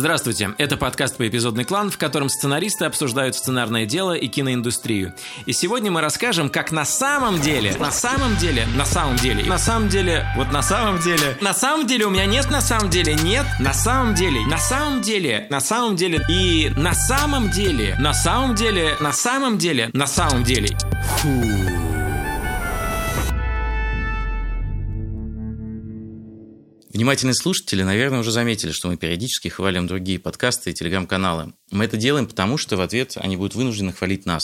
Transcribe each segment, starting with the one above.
Здравствуйте, это подкаст «Поэпизодный клан», в котором сценаристы обсуждают сценарное дело и киноиндустрию. И сегодня мы расскажем, как на самом деле, на самом деле, на самом деле, на самом деле, вот на самом деле, на самом деле у меня нет на самом деле, нет, на самом деле, на самом деле, на самом деле и на самом деле, на самом деле, на самом деле, на самом деле. Фу. Внимательные слушатели, наверное, уже заметили, что мы периодически хвалим другие подкасты и телеграм-каналы. Мы это делаем потому, что в ответ они будут вынуждены хвалить нас.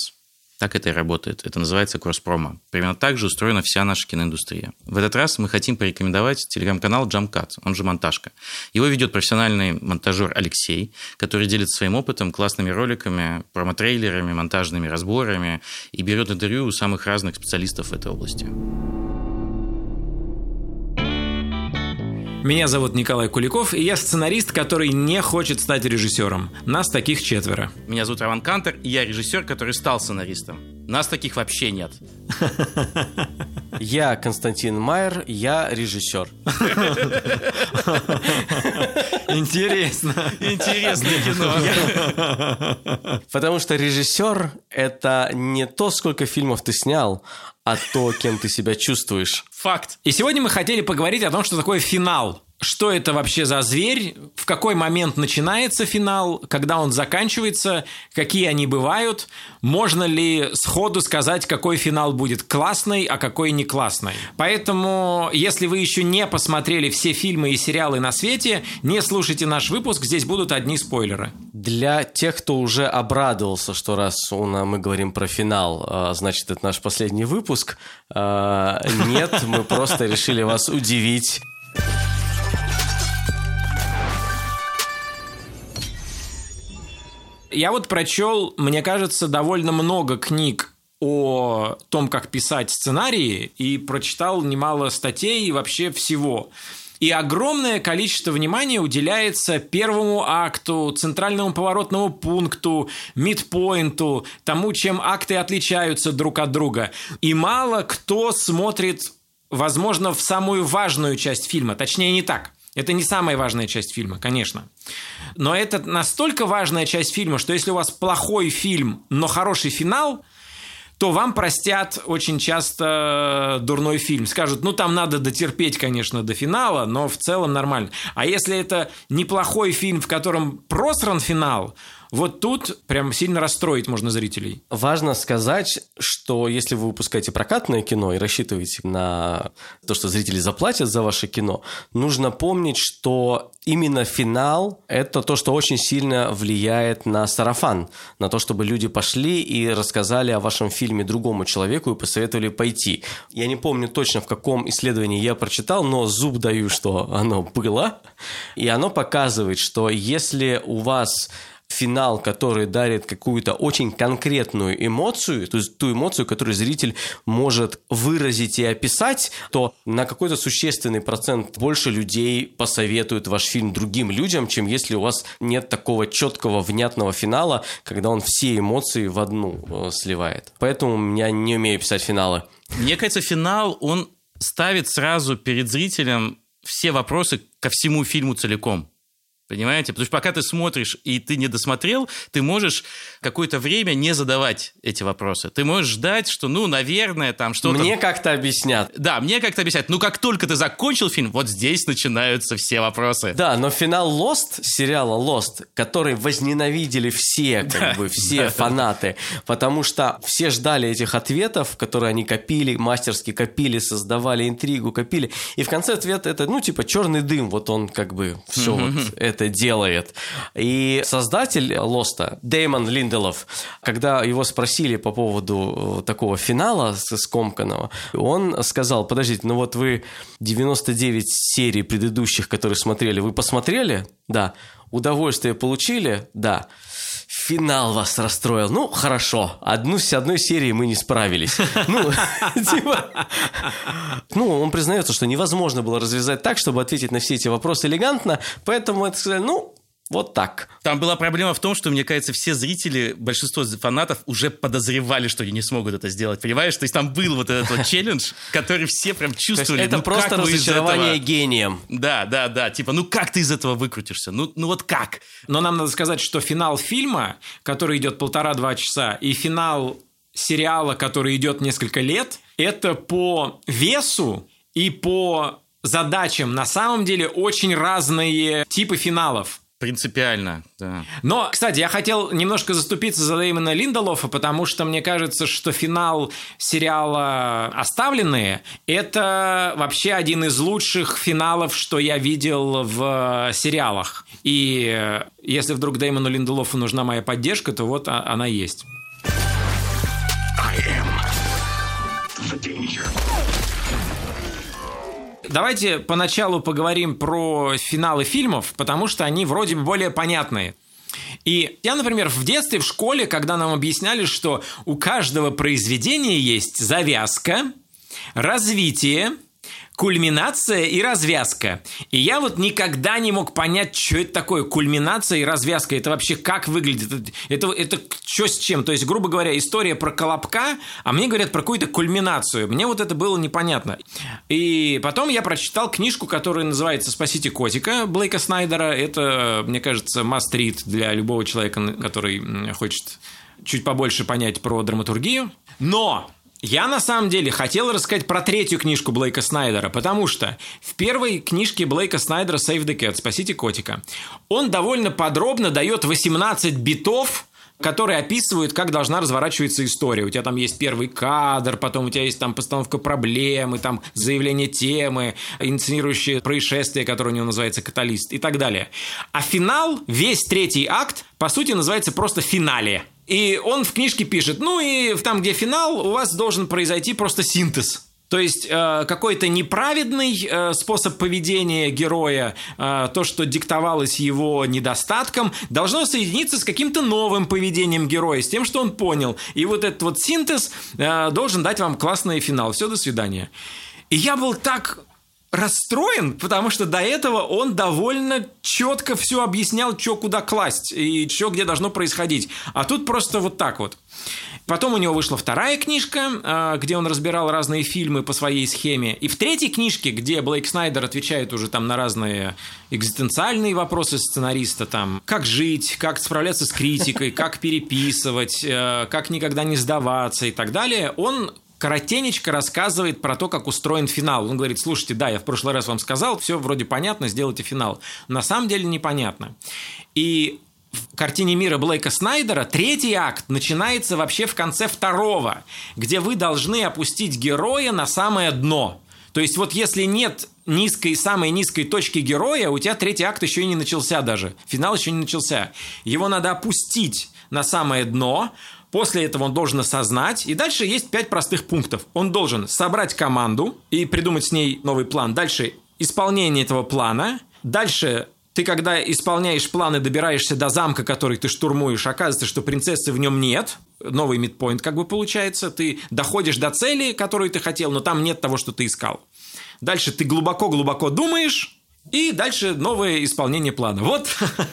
Так это и работает. Это называется кросс-промо. Примерно так же устроена вся наша киноиндустрия. В этот раз мы хотим порекомендовать телеграм-канал Jumpcut, он же «Монтажка». Его ведет профессиональный монтажер Алексей, который делится своим опытом, классными роликами, промо-трейлерами, монтажными разборами и берет интервью у самых разных специалистов в этой области. Меня зовут Николай Куликов, и я сценарист, который не хочет стать режиссером. Нас таких четверо. Меня зовут Роман Кантер, и я режиссер, который стал сценаристом. Нас таких вообще нет. Я Константин Майер, я режиссер. Интересно. Интересное кино. Потому что режиссер – это не то, сколько фильмов ты снял, а то, кем ты себя чувствуешь. Факт. И сегодня мы хотели поговорить о том, что такое финал что это вообще за зверь, в какой момент начинается финал, когда он заканчивается, какие они бывают, можно ли сходу сказать, какой финал будет классный, а какой не классный. Поэтому, если вы еще не посмотрели все фильмы и сериалы на свете, не слушайте наш выпуск, здесь будут одни спойлеры. Для тех, кто уже обрадовался, что раз мы говорим про финал, а, значит, это наш последний выпуск, а, нет, мы просто решили вас удивить. Я вот прочел, мне кажется, довольно много книг о том, как писать сценарии, и прочитал немало статей и вообще всего. И огромное количество внимания уделяется первому акту, центральному поворотному пункту, мидпоинту, тому, чем акты отличаются друг от друга. И мало кто смотрит, возможно, в самую важную часть фильма. Точнее, не так. Это не самая важная часть фильма, конечно. Но это настолько важная часть фильма, что если у вас плохой фильм, но хороший финал, то вам простят очень часто дурной фильм. Скажут, ну там надо дотерпеть, конечно, до финала, но в целом нормально. А если это неплохой фильм, в котором просран финал, вот тут прям сильно расстроить можно зрителей. Важно сказать, что если вы выпускаете прокатное кино и рассчитываете на то, что зрители заплатят за ваше кино, нужно помнить, что именно финал – это то, что очень сильно влияет на сарафан, на то, чтобы люди пошли и рассказали о вашем фильме другому человеку и посоветовали пойти. Я не помню точно, в каком исследовании я прочитал, но зуб даю, что оно было. И оно показывает, что если у вас финал, который дарит какую-то очень конкретную эмоцию, то есть ту эмоцию, которую зритель может выразить и описать, то на какой-то существенный процент больше людей посоветуют ваш фильм другим людям, чем если у вас нет такого четкого, внятного финала, когда он все эмоции в одну э, сливает. Поэтому я не умею писать финалы. Мне кажется, финал, он ставит сразу перед зрителем все вопросы ко всему фильму целиком. Понимаете? Потому что пока ты смотришь и ты не досмотрел, ты можешь какое-то время не задавать эти вопросы. Ты можешь ждать, что, ну, наверное, там что-то... Мне как-то объяснят. Да, мне как-то объяснят. Ну, как только ты закончил фильм, вот здесь начинаются все вопросы. Да, но финал Lost, сериала Lost, который возненавидели все, как да, бы, все да. фанаты, потому что все ждали этих ответов, которые они копили, мастерски копили, создавали интригу, копили. И в конце ответ это, ну, типа, черный дым, вот он как бы все вот это это делает. И создатель Лоста, Дэймон Линделов, когда его спросили по поводу э, такого финала скомканного, он сказал, подождите, ну вот вы 99 серий предыдущих, которые смотрели, вы посмотрели? Да. Удовольствие получили? Да финал вас расстроил. Ну, хорошо, одну с одной серии мы не справились. Ну, типа... Ну, он признается, что невозможно было развязать так, чтобы ответить на все эти вопросы элегантно, поэтому это сказали, ну, Вот так. Там была проблема в том, что, мне кажется, все зрители, большинство фанатов уже подозревали, что они не смогут это сделать. Понимаешь? То есть там был вот этот вот челлендж, который все прям чувствовали. это ну, просто как вы из разочарование этого- гением. Да, да, да. Типа, ну как ты из этого выкрутишься? Ну, ну вот как? Но нам надо сказать, что финал фильма, который идет полтора-два часа, и финал сериала, который идет несколько лет, это по весу и по задачам на самом деле очень разные типы финалов. Принципиально, да. Но, кстати, я хотел немножко заступиться за Дэймона Линдолофа, потому что мне кажется, что финал сериала «Оставленные» — это вообще один из лучших финалов, что я видел в сериалах. И э, если вдруг Дэймону Линдолофу нужна моя поддержка, то вот она есть. Давайте поначалу поговорим про финалы фильмов, потому что они вроде бы более понятные. И я, например, в детстве, в школе, когда нам объясняли, что у каждого произведения есть завязка, развитие, кульминация и развязка. И я вот никогда не мог понять, что это такое кульминация и развязка. Это вообще как выглядит? Это, это, что с чем? То есть, грубо говоря, история про Колобка, а мне говорят про какую-то кульминацию. Мне вот это было непонятно. И потом я прочитал книжку, которая называется «Спасите котика» Блейка Снайдера. Это, мне кажется, мастрит для любого человека, который хочет чуть побольше понять про драматургию. Но я на самом деле хотел рассказать про третью книжку Блейка Снайдера, потому что в первой книжке Блейка Снайдера «Save the Cat» «Спасите котика» он довольно подробно дает 18 битов, которые описывают, как должна разворачиваться история. У тебя там есть первый кадр, потом у тебя есть там постановка проблемы, там заявление темы, инсценирующее происшествие, которое у него называется «Каталист» и так далее. А финал, весь третий акт, по сути, называется просто «Финале». И он в книжке пишет, ну и там, где финал, у вас должен произойти просто синтез. То есть э, какой-то неправедный э, способ поведения героя, э, то, что диктовалось его недостатком, должно соединиться с каким-то новым поведением героя, с тем, что он понял. И вот этот вот синтез э, должен дать вам классный финал. Все, до свидания. И я был так расстроен, потому что до этого он довольно четко все объяснял, что куда класть и что где должно происходить. А тут просто вот так вот. Потом у него вышла вторая книжка, э, где он разбирал разные фильмы по своей схеме. И в третьей книжке, где Блейк Снайдер отвечает уже там на разные экзистенциальные вопросы сценариста, там, как жить, как справляться с критикой, как переписывать, э, как никогда не сдаваться и так далее, он коротенечко рассказывает про то, как устроен финал. Он говорит, слушайте, да, я в прошлый раз вам сказал, все вроде понятно, сделайте финал. На самом деле непонятно. И в картине мира Блейка Снайдера третий акт начинается вообще в конце второго, где вы должны опустить героя на самое дно. То есть вот если нет низкой, самой низкой точки героя, у тебя третий акт еще и не начался даже. Финал еще не начался. Его надо опустить на самое дно, После этого он должен осознать. И дальше есть пять простых пунктов. Он должен собрать команду и придумать с ней новый план. Дальше исполнение этого плана. Дальше ты, когда исполняешь планы, добираешься до замка, который ты штурмуешь, оказывается, что принцессы в нем нет. Новый мидпоинт как бы получается. Ты доходишь до цели, которую ты хотел, но там нет того, что ты искал. Дальше ты глубоко-глубоко думаешь, и дальше новое исполнение плана. Вот,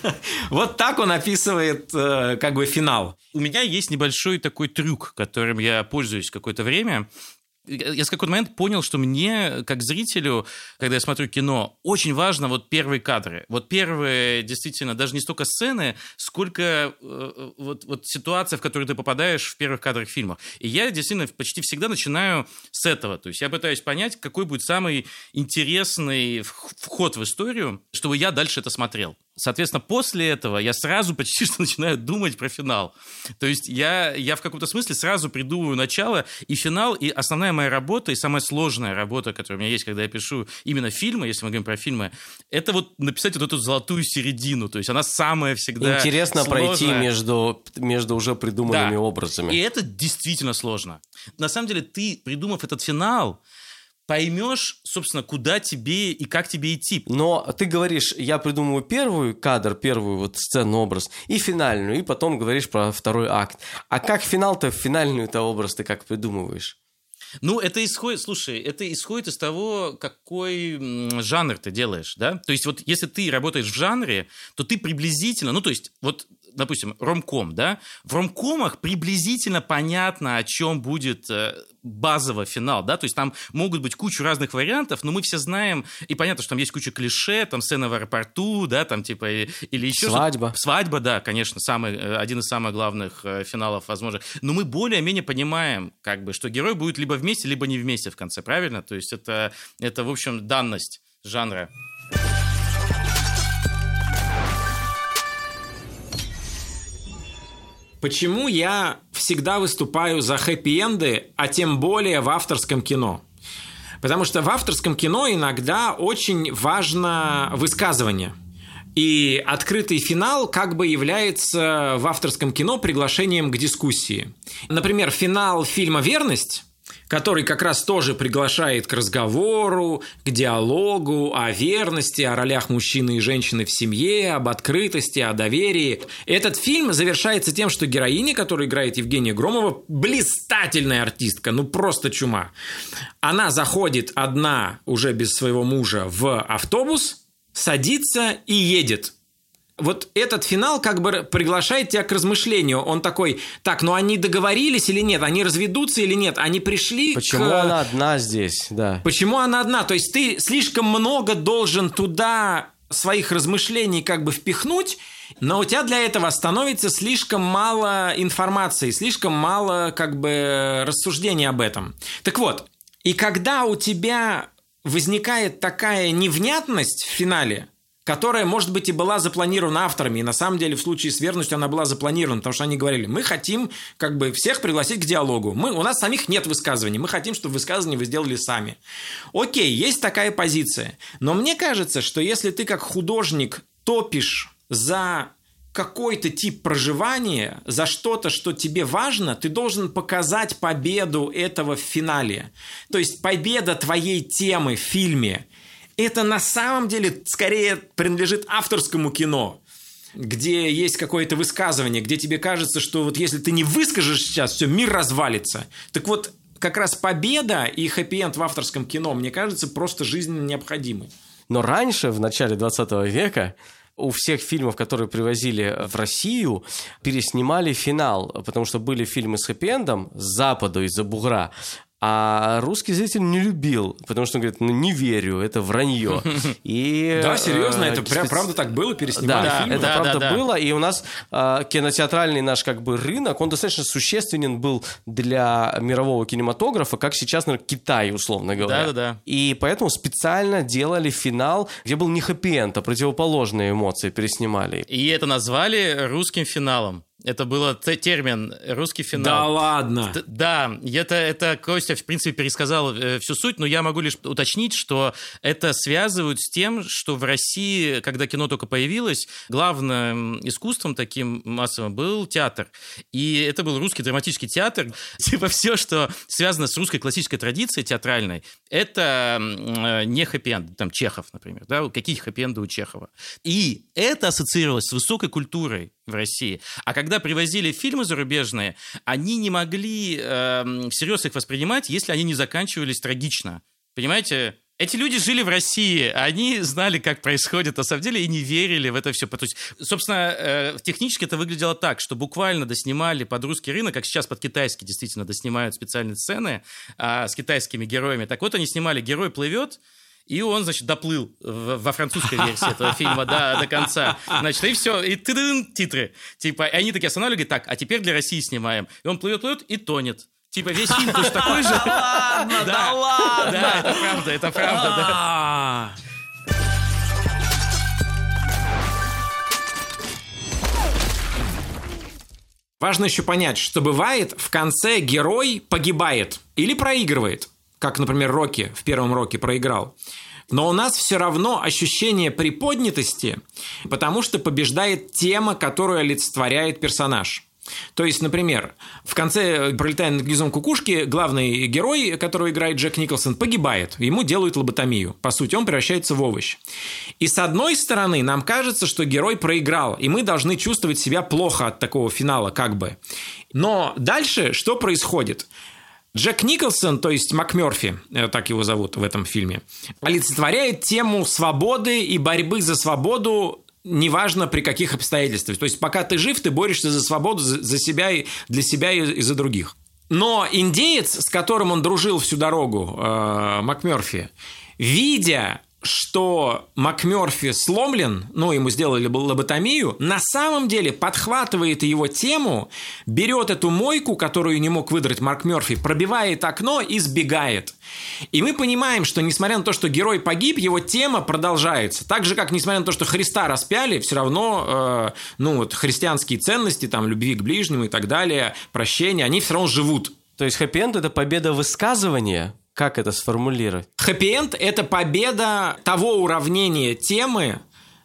вот так он описывает э, как бы финал. У меня есть небольшой такой трюк, которым я пользуюсь какое-то время. Я с какой-то момент понял, что мне, как зрителю, когда я смотрю кино, очень важно вот первые кадры. Вот первые, действительно, даже не столько сцены, сколько э, вот, вот ситуация, в которую ты попадаешь в первых кадрах фильма. И я действительно почти всегда начинаю с этого. То есть я пытаюсь понять, какой будет самый интересный вход в историю, чтобы я дальше это смотрел. Соответственно, после этого я сразу почти что начинаю думать про финал. То есть я, я в каком-то смысле сразу придумываю начало и финал, и основная моя работа, и самая сложная работа, которая у меня есть, когда я пишу именно фильмы, если мы говорим про фильмы, это вот написать вот эту золотую середину. То есть она самая всегда Интересно сложная. пройти между, между уже придуманными Да. образами. И это действительно сложно. На самом деле, ты, придумав этот финал, поймешь, собственно, куда тебе и как тебе идти. Но ты говоришь, я придумываю первый кадр, первую вот сцену, образ, и финальную, и потом говоришь про второй акт. А как финал-то, финальную-то образ ты как придумываешь? Ну, это исходит, слушай, это исходит из того, какой жанр ты делаешь, да? То есть вот если ты работаешь в жанре, то ты приблизительно, ну, то есть вот допустим, ромком, да, в ромкомах приблизительно понятно, о чем будет э, базовый финал, да, то есть там могут быть куча разных вариантов, но мы все знаем, и понятно, что там есть куча клише, там сцена в аэропорту, да, там типа, или еще... Свадьба. Свадьба, да, конечно, самый, э, один из самых главных э, финалов возможно. Но мы более-менее понимаем, как бы, что герой будет либо вместе, либо не вместе в конце, правильно? То есть это, это в общем, данность жанра. Почему я всегда выступаю за хэппи-энды, а тем более в авторском кино? Потому что в авторском кино иногда очень важно высказывание. И открытый финал как бы является в авторском кино приглашением к дискуссии. Например, финал фильма «Верность» который как раз тоже приглашает к разговору, к диалогу о верности, о ролях мужчины и женщины в семье, об открытости, о доверии. Этот фильм завершается тем, что героиня, которую играет Евгения Громова, блистательная артистка, ну просто чума. Она заходит одна, уже без своего мужа, в автобус, садится и едет вот этот финал как бы приглашает тебя к размышлению. Он такой, так, ну они договорились или нет? Они разведутся или нет? Они пришли Почему к... она одна здесь, да. Почему она одна? То есть ты слишком много должен туда своих размышлений как бы впихнуть, но у тебя для этого становится слишком мало информации, слишком мало как бы рассуждений об этом. Так вот, и когда у тебя возникает такая невнятность в финале – которая, может быть, и была запланирована авторами, и на самом деле в случае с верностью она была запланирована, потому что они говорили, мы хотим как бы всех пригласить к диалогу, мы, у нас самих нет высказываний, мы хотим, чтобы высказывания вы сделали сами. Окей, есть такая позиция, но мне кажется, что если ты как художник топишь за какой-то тип проживания, за что-то, что тебе важно, ты должен показать победу этого в финале. То есть победа твоей темы в фильме – это на самом деле скорее принадлежит авторскому кино где есть какое-то высказывание, где тебе кажется, что вот если ты не выскажешь сейчас, все, мир развалится. Так вот, как раз победа и хэппи-энд в авторском кино, мне кажется, просто жизненно необходимы. Но раньше, в начале 20 века, у всех фильмов, которые привозили в Россию, переснимали финал, потому что были фильмы с хэппи-эндом с западу из-за бугра, а русский зритель не любил, потому что он говорит, ну не верю, это вранье. И, да, серьезно, это специ... правда так было, переснимали да, фильмы? это да, правда да, да. было, и у нас э, кинотеатральный наш как бы рынок, он достаточно существенен был для мирового кинематографа, как сейчас, наверное, Китай, условно говоря. Да, да, да. И поэтому специально делали финал, где был не хэппи-энд, а противоположные эмоции переснимали. И это назвали русским финалом. Это был термин русский финал. Да ладно. Д- да, это, это Костя, в принципе, пересказал э, всю суть, но я могу лишь уточнить, что это связывают с тем, что в России, когда кино только появилось, главным искусством таким массовым был театр. И это был русский драматический театр. Типа все, что связано с русской классической традицией театральной, это э, не хэппи-энд, там Чехов, например, да, какие хэппи-энды у Чехова. И это ассоциировалось с высокой культурой в России. А когда привозили фильмы зарубежные, они не могли э, всерьез их воспринимать, если они не заканчивались трагично. Понимаете? Эти люди жили в России, они знали, как происходит на самом деле, и не верили в это все. То есть, собственно, э, технически это выглядело так, что буквально доснимали под русский рынок, как сейчас под китайский действительно доснимают специальные сцены а, с китайскими героями. Так вот, они снимали «Герой плывет», и он, значит, доплыл во французской версии этого фильма до, до конца. Значит, и все, и ты титры. Типа, и они такие останавливают, так, а теперь для России снимаем. И он плывет, плывет и тонет. Типа весь фильм точно такой же. Да ладно, да ладно. Да, это правда, это правда, да. Важно еще понять, что бывает в конце герой погибает или проигрывает как, например, Рокки в первом Роке проиграл. Но у нас все равно ощущение приподнятости, потому что побеждает тема, которую олицетворяет персонаж. То есть, например, в конце «Пролетая над гнездом кукушки» главный герой, которого играет Джек Николсон, погибает. Ему делают лоботомию. По сути, он превращается в овощ. И с одной стороны, нам кажется, что герой проиграл, и мы должны чувствовать себя плохо от такого финала, как бы. Но дальше что происходит? Джек Николсон, то есть МакМерфи, э, так его зовут в этом фильме, олицетворяет тему свободы и борьбы за свободу неважно при каких обстоятельствах. То есть пока ты жив, ты борешься за свободу, за себя, и для себя и за других. Но индеец, с которым он дружил всю дорогу, э, МакМерфи, видя что МакМерфи сломлен, ну, ему сделали лоботомию, на самом деле подхватывает его тему, берет эту мойку, которую не мог выдрать Марк Мерфи, пробивает окно и сбегает. И мы понимаем, что несмотря на то, что герой погиб, его тема продолжается. Так же, как несмотря на то, что Христа распяли, все равно, э, ну, вот христианские ценности, там, любви к ближнему и так далее, прощения, они все равно живут. То есть хэппи-энд – это победа высказывания, как это сформулировать? Хэппи-энд – это победа того уравнения темы,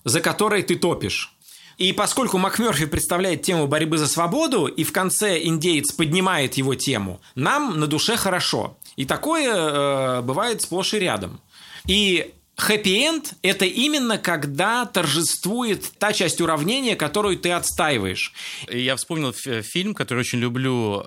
за которой ты топишь. И поскольку МакМерфи представляет тему борьбы за свободу, и в конце индеец поднимает его тему, нам на душе хорошо. И такое э, бывает сплошь и рядом. И Хэппи-энд – это именно когда торжествует та часть уравнения, которую ты отстаиваешь. Я вспомнил фильм, который очень люблю,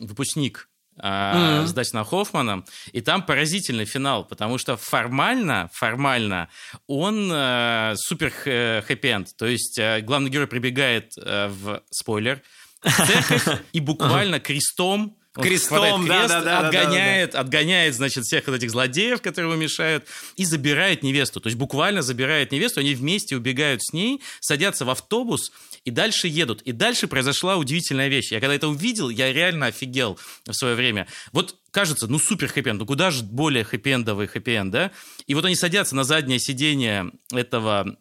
«Выпускник» mm-hmm. с Дастином Хоффманом, и там поразительный финал, потому что формально, формально он э, супер хэппи-энд, то есть э, главный герой прибегает э, в спойлер, в церковь и буквально крестом крестом, крест, да, да, да, отгоняет, да, да, да. отгоняет, значит, всех вот этих злодеев, которые ему мешают, и забирает невесту. То есть буквально забирает невесту, они вместе убегают с ней, садятся в автобус и дальше едут. И дальше произошла удивительная вещь. Я когда это увидел, я реально офигел в свое время. Вот кажется, ну супер хэппи ну куда же более хэппи-эндовый хэппи да? И вот они садятся на заднее сиденье этого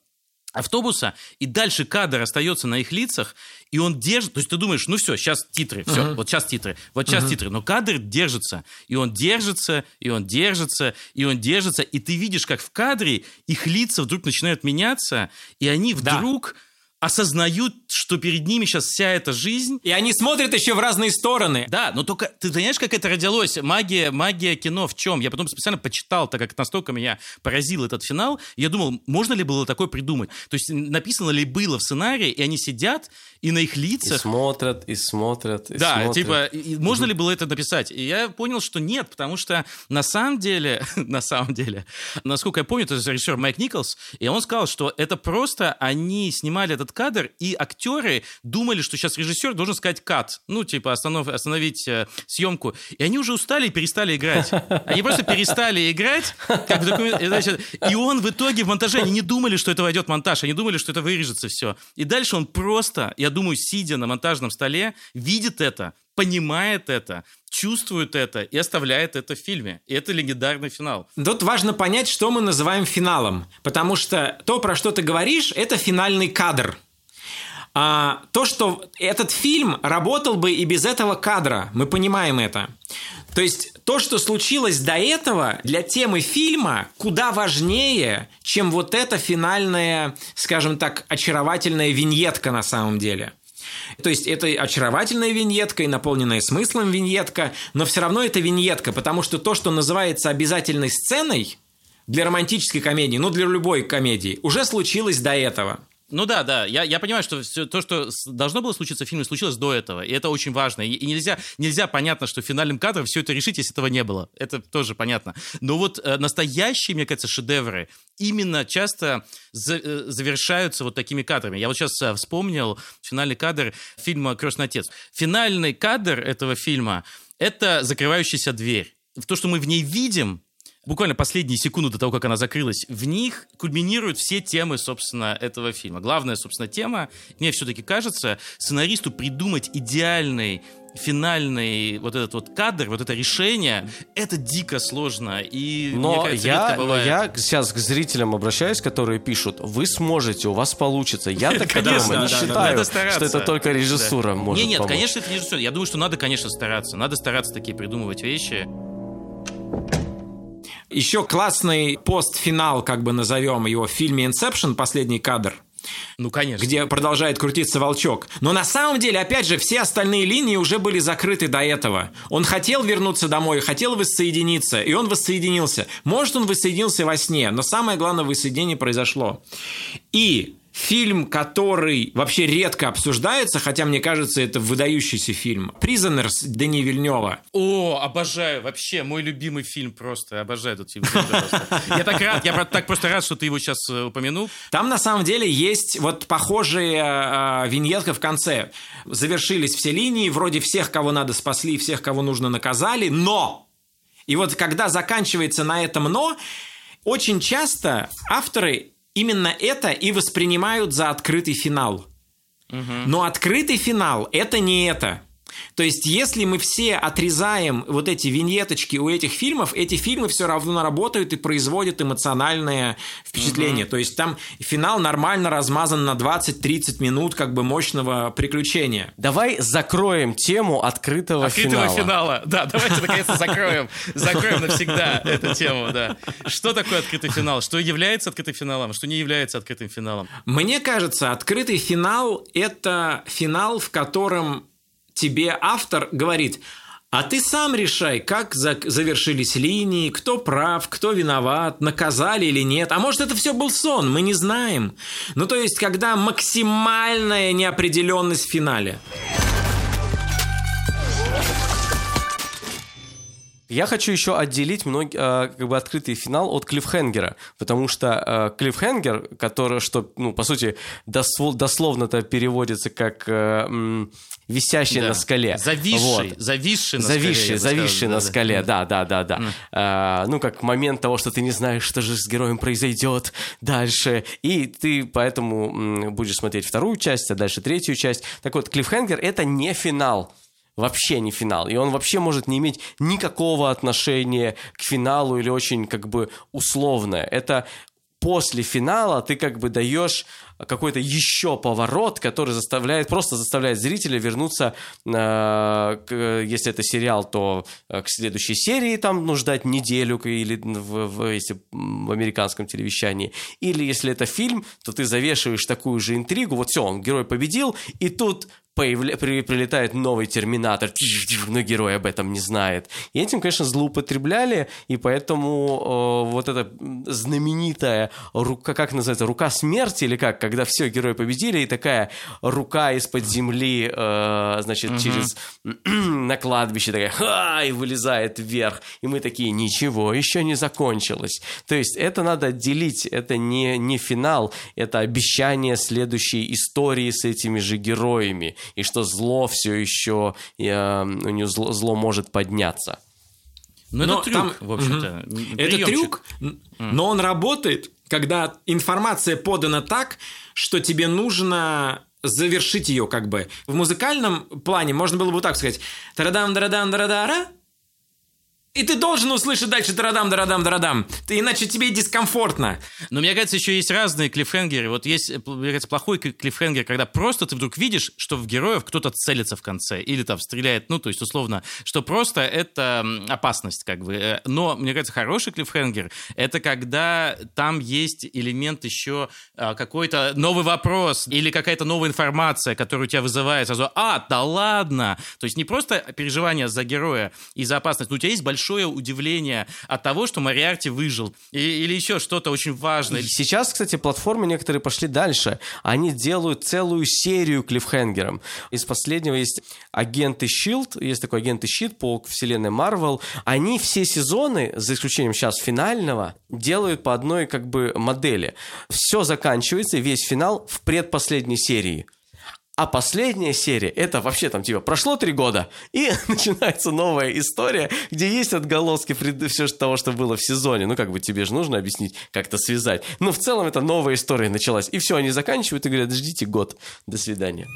автобуса, и дальше кадр остается на их лицах, и он держит, то есть ты думаешь, ну все, сейчас титры, все, uh-huh. вот сейчас титры, вот сейчас uh-huh. титры, но кадр держится, и он держится, и он держится, и он держится, и ты видишь, как в кадре их лица вдруг начинают меняться, и они вдруг... Да осознают, что перед ними сейчас вся эта жизнь. И они смотрят еще в разные стороны. Да, но только ты знаешь, как это родилось? Магия, магия кино в чем? Я потом специально почитал, так как настолько меня поразил этот финал. Я думал, можно ли было такое придумать? То есть написано ли было в сценарии, и они сидят, и на их лицах... И смотрят, и смотрят, и Да, смотрят. типа, и, можно ли было это написать? И я понял, что нет, потому что на самом деле, на самом деле, насколько я помню, это режиссер Майк Николс, и он сказал, что это просто они снимали этот кадр, и актеры думали, что сейчас режиссер должен сказать кат, ну, типа, останов, остановить э, съемку. И они уже устали и перестали играть. Они просто перестали играть, как документ... Значит, и он в итоге в монтаже, они не думали, что это войдет в монтаж, они думали, что это вырежется все. И дальше он просто, я думаю, сидя на монтажном столе, видит это, понимает это, чувствует это и оставляет это в фильме. И это легендарный финал. Тут важно понять, что мы называем финалом. Потому что то, про что ты говоришь, это финальный кадр а, то, что этот фильм работал бы и без этого кадра, мы понимаем это. То есть то, что случилось до этого, для темы фильма куда важнее, чем вот эта финальная, скажем так, очаровательная виньетка на самом деле. То есть это очаровательная виньетка и наполненная смыслом виньетка, но все равно это виньетка, потому что то, что называется обязательной сценой для романтической комедии, ну для любой комедии, уже случилось до этого. Ну да, да, я, я понимаю, что все то, что должно было случиться в фильме, случилось до этого, и это очень важно. И, нельзя, нельзя понятно, что финальным кадром все это решить, если этого не было. Это тоже понятно. Но вот э, настоящие, мне кажется, шедевры именно часто за, э, завершаются вот такими кадрами. Я вот сейчас э, вспомнил финальный кадр фильма «Крестный отец». Финальный кадр этого фильма – это закрывающаяся дверь. То, что мы в ней видим, буквально последние секунды до того, как она закрылась, в них кульминируют все темы, собственно, этого фильма. Главная, собственно, тема, мне все-таки кажется, сценаристу придумать идеальный финальный вот этот вот кадр, вот это решение, это дико сложно. И, но, мне кажется, я, но я сейчас к зрителям обращаюсь, которые пишут, вы сможете, у вас получится. Я так конечно, не считаю, что это только режиссура может Нет, нет, помочь. конечно, это режиссура. Я думаю, что надо, конечно, стараться. Надо стараться такие придумывать вещи. Еще классный постфинал, как бы назовем его, в фильме «Инсепшн», последний кадр – ну, конечно. Где продолжает крутиться волчок. Но на самом деле, опять же, все остальные линии уже были закрыты до этого. Он хотел вернуться домой, хотел воссоединиться, и он воссоединился. Может, он воссоединился во сне, но самое главное воссоединение произошло. И фильм, который вообще редко обсуждается, хотя мне кажется, это выдающийся фильм. «Prisoners» Дени Вильнева. О, обожаю, вообще, мой любимый фильм просто, обожаю этот фильм. Я так рад, я так просто рад, что ты его сейчас э, упомянул. Там на самом деле есть вот похожие э, виньетка в конце. Завершились все линии, вроде всех, кого надо спасли, всех, кого нужно наказали, но! И вот когда заканчивается на этом «но», очень часто авторы именно это и воспринимают за открытый финал. Угу. Но открытый финал это не это. То есть, если мы все отрезаем вот эти виньеточки у этих фильмов, эти фильмы все равно работают и производят эмоциональное впечатление. Угу. То есть, там финал нормально размазан на 20-30 минут как бы мощного приключения. Давай закроем тему открытого, открытого финала. финала. Да, давайте наконец-то закроем. Закроем навсегда эту тему, да. Что такое открытый финал? Что является открытым финалом? Что не является открытым финалом? Мне кажется, открытый финал – это финал, в котором тебе автор говорит, а ты сам решай, как завершились линии, кто прав, кто виноват, наказали или нет. А может, это все был сон, мы не знаем. Ну, то есть, когда максимальная неопределенность в финале. Я хочу еще отделить мног... Э, как бы открытый финал от клиффхенгера, потому что э, клиффхенгер, который, что, ну, по сути, дословно-то переводится как э, висящий да. на скале. Зависший, вот. зависший на зависший, скале. Зависший на скале, да, да, да, да. Mm. А, ну, как момент того, что ты не знаешь, что же с героем произойдет дальше, и ты поэтому будешь смотреть вторую часть, а дальше третью часть. Так вот, клиффхенгер — это не финал вообще не финал. И он вообще может не иметь никакого отношения к финалу или очень как бы условное. Это после финала ты как бы даешь какой-то еще поворот, который заставляет, просто заставляет зрителя вернуться, э, к, если это сериал, то э, к следующей серии там ну, ждать неделю или в, в, если в американском телевещании. Или если это фильм, то ты завешиваешь такую же интригу, вот все, он герой победил, и тут прилетает новый терминатор, но герой об этом не знает. И этим, конечно, злоупотребляли, и поэтому э, вот эта знаменитая рука, как называется, рука смерти или как, когда все герои победили, и такая рука из-под земли, э, значит, угу. через на кладбище такая, ха, и вылезает вверх, и мы такие, ничего, еще не закончилось. То есть это надо отделить, это не, не финал, это обещание следующей истории с этими же героями и что зло все еще, э, у нее зло, зло может подняться. Ну, это трюк, там, в общем-то. Угу. Это трюк, но он работает, когда информация подана так, что тебе нужно завершить ее как бы. В музыкальном плане можно было бы так сказать. Тарадам, дарадам, дарадара, и ты должен услышать дальше тарадам, тарадам, тарадам. Ты, иначе тебе дискомфортно. Но мне кажется, еще есть разные клиффхенгеры. Вот есть, мне кажется, плохой клиффхенгер, когда просто ты вдруг видишь, что в героев кто-то целится в конце. Или там стреляет, ну, то есть, условно, что просто это опасность, как бы. Э, но, мне кажется, хороший клиффхенгер — это когда там есть элемент еще а, какой-то новый вопрос или какая-то новая информация, которая у тебя вызывает сразу «А, да ладно!» То есть не просто переживание за героя и за опасность, но у тебя есть большой большое удивление от того, что Мариарти выжил. И, или еще что-то очень важное. Сейчас, кстати, платформы некоторые пошли дальше. Они делают целую серию клиффхенгером. Из последнего есть агенты Shield, есть такой агенты Щит по вселенной Marvel. Они все сезоны, за исключением сейчас финального, делают по одной как бы модели. Все заканчивается, весь финал в предпоследней серии. А последняя серия, это вообще там типа прошло три года, и начинается новая история, где есть отголоски все того, что было в сезоне. Ну, как бы тебе же нужно объяснить, как-то связать. Но в целом это новая история началась. И все, они заканчивают и говорят, ждите год. До свидания.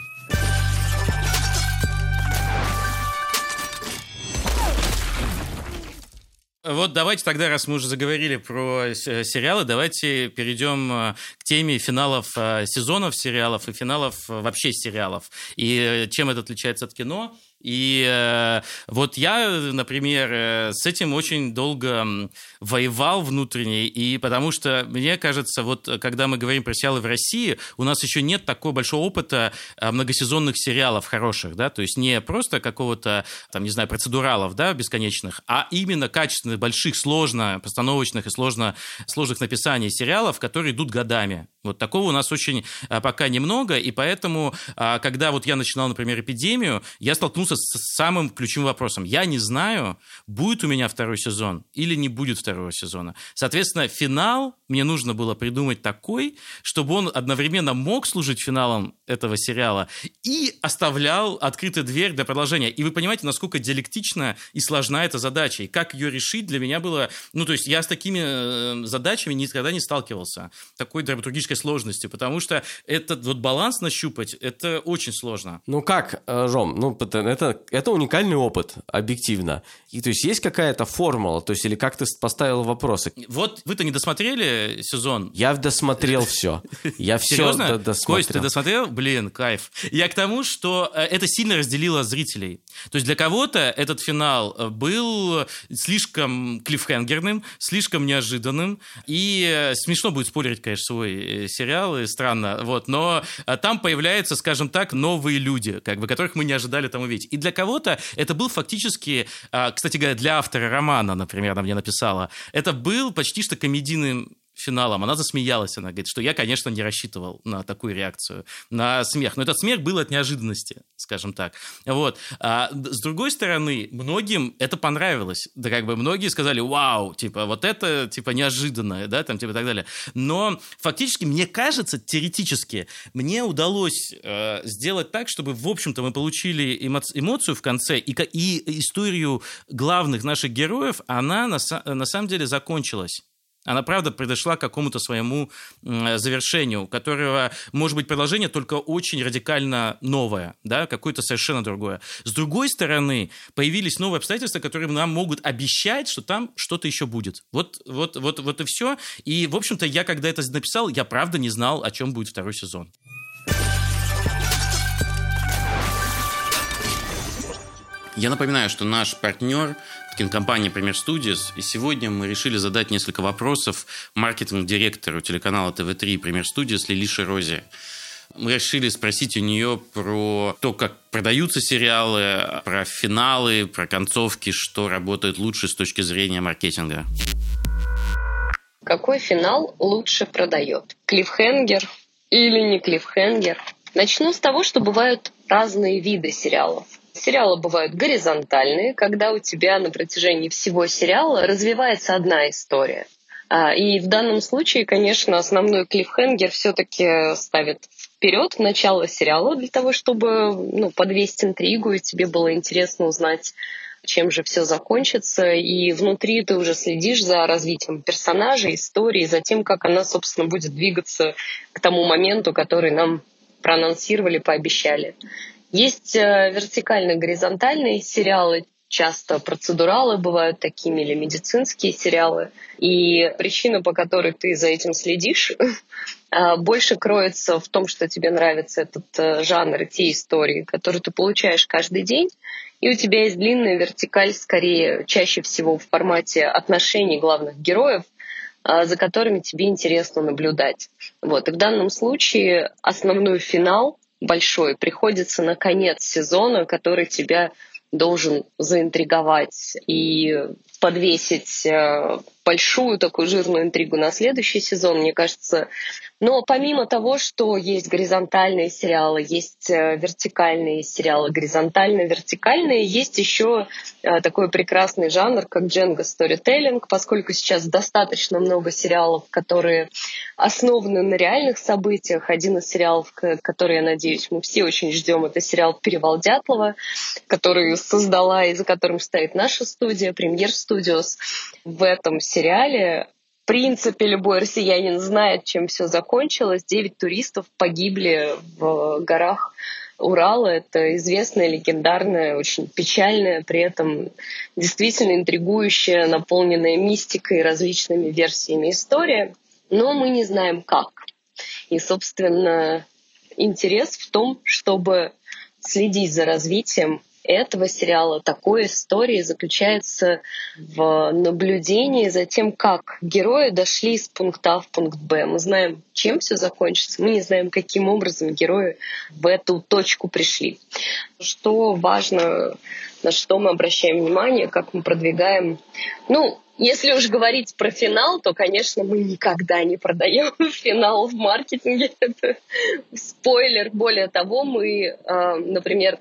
Вот давайте тогда, раз мы уже заговорили про э, сериалы, давайте перейдем э, к теме финалов э, сезонов сериалов и финалов вообще сериалов. И чем это отличается от кино? И э, вот я, например, э, с этим очень долго воевал внутренне, и потому что, мне кажется, вот когда мы говорим про сериалы в России, у нас еще нет такого большого опыта э, многосезонных сериалов хороших, да, то есть не просто какого-то, там, не знаю, процедуралов, да, бесконечных, а именно качественных, больших, сложно постановочных и сложно, сложных написаний сериалов, которые идут годами. Вот такого у нас очень а, пока немного, и поэтому, а, когда вот я начинал, например, эпидемию, я столкнулся с самым ключевым вопросом. Я не знаю, будет у меня второй сезон или не будет второго сезона. Соответственно, финал мне нужно было придумать такой, чтобы он одновременно мог служить финалом этого сериала и оставлял открытую дверь для продолжения. И вы понимаете, насколько диалектична и сложна эта задача, и как ее решить для меня было... Ну, то есть я с такими э, задачами никогда не сталкивался, такой драматургической сложности, потому что этот вот баланс нащупать, это очень сложно. Ну как, э, ну это, это уникальный опыт, объективно. И то есть есть какая-то формула, то есть или как ты поставил вопросы? Вот вы-то не досмотрели сезон? Я досмотрел все. Я все досмотрел. Кость, ты досмотрел? Блин, кайф. Я к тому, что э, это сильно разделило зрителей. То есть для кого-то этот финал э, был слишком клиффхенгерным, слишком неожиданным, и смешно будет спойлерить, конечно, свой сериал, и странно, вот, но там появляются, скажем так, новые люди, как бы, которых мы не ожидали там увидеть. И для кого-то это был фактически, а, кстати говоря, для автора романа, например, она мне написала, это был почти что комедийный финалом, она засмеялась, она говорит, что я, конечно, не рассчитывал на такую реакцию, на смех, но этот смех был от неожиданности, скажем так. Вот. А с другой стороны, многим это понравилось, да как бы многие сказали, вау, типа, вот это, типа, неожиданно, да, там, типа, и так далее. Но фактически, мне кажется, теоретически, мне удалось э, сделать так, чтобы, в общем-то, мы получили эмо- эмоцию в конце, и, и историю главных наших героев, она на, на самом деле закончилась. Она, правда, подошла к какому-то своему завершению, которого может быть продолжение только очень радикально новое, да, какое-то совершенно другое. С другой стороны, появились новые обстоятельства, которые нам могут обещать, что там что-то еще будет. Вот, вот, вот, вот и все. И, в общем-то, я, когда это написал, я правда не знал, о чем будет второй сезон. Я напоминаю, что наш партнер кинокомпания Premier Studios, и сегодня мы решили задать несколько вопросов маркетинг-директору телеканала ТВ3 Premier Studios Лилише Розе. Мы решили спросить у нее про то, как продаются сериалы, про финалы, про концовки, что работает лучше с точки зрения маркетинга. Какой финал лучше продает? Клиффхенгер или не клиффхенгер? Начну с того, что бывают разные виды сериалов. Сериалы бывают горизонтальные, когда у тебя на протяжении всего сериала развивается одна история. А, и в данном случае, конечно, основной клиффхенгер все-таки ставит вперед начало сериала для того, чтобы ну, подвесить интригу, и тебе было интересно узнать, чем же все закончится. И внутри ты уже следишь за развитием персонажа, истории, за тем, как она, собственно, будет двигаться к тому моменту, который нам проанонсировали, пообещали. Есть э, вертикально-горизонтальные сериалы, часто процедуралы бывают такими или медицинские сериалы. И причина, по которой ты за этим следишь, э, больше кроется в том, что тебе нравится этот э, жанр, те истории, которые ты получаешь каждый день. И у тебя есть длинная вертикаль, скорее, чаще всего в формате отношений главных героев, за которыми тебе интересно наблюдать. Вот. И в данном случае основной финал большой приходится на конец сезона, который тебя должен заинтриговать. И подвесить э, большую такую жирную интригу на следующий сезон, мне кажется. Но помимо того, что есть горизонтальные сериалы, есть э, вертикальные сериалы, горизонтально-вертикальные, есть еще э, такой прекрасный жанр, как Дженга Storytelling, поскольку сейчас достаточно много сериалов, которые основаны на реальных событиях. Один из сериалов, который, я надеюсь, мы все очень ждем, это сериал «Перевал Дятлова», который создала и за которым стоит наша студия, Премьер Studios. В этом сериале в принципе, любой россиянин знает, чем все закончилось. Девять туристов погибли в горах Урала. Это известная, легендарная, очень печальная, при этом действительно интригующая, наполненная мистикой и различными версиями история. Но мы не знаем как. И, собственно, интерес в том, чтобы следить за развитием этого сериала, такой истории заключается в наблюдении за тем, как герои дошли из пункта А в пункт Б. Мы знаем, чем все закончится, мы не знаем, каким образом герои в эту точку пришли. Что важно, на что мы обращаем внимание, как мы продвигаем. Ну, если уж говорить про финал, то, конечно, мы никогда не продаем финал в маркетинге. Это спойлер. Более того, мы, э, например,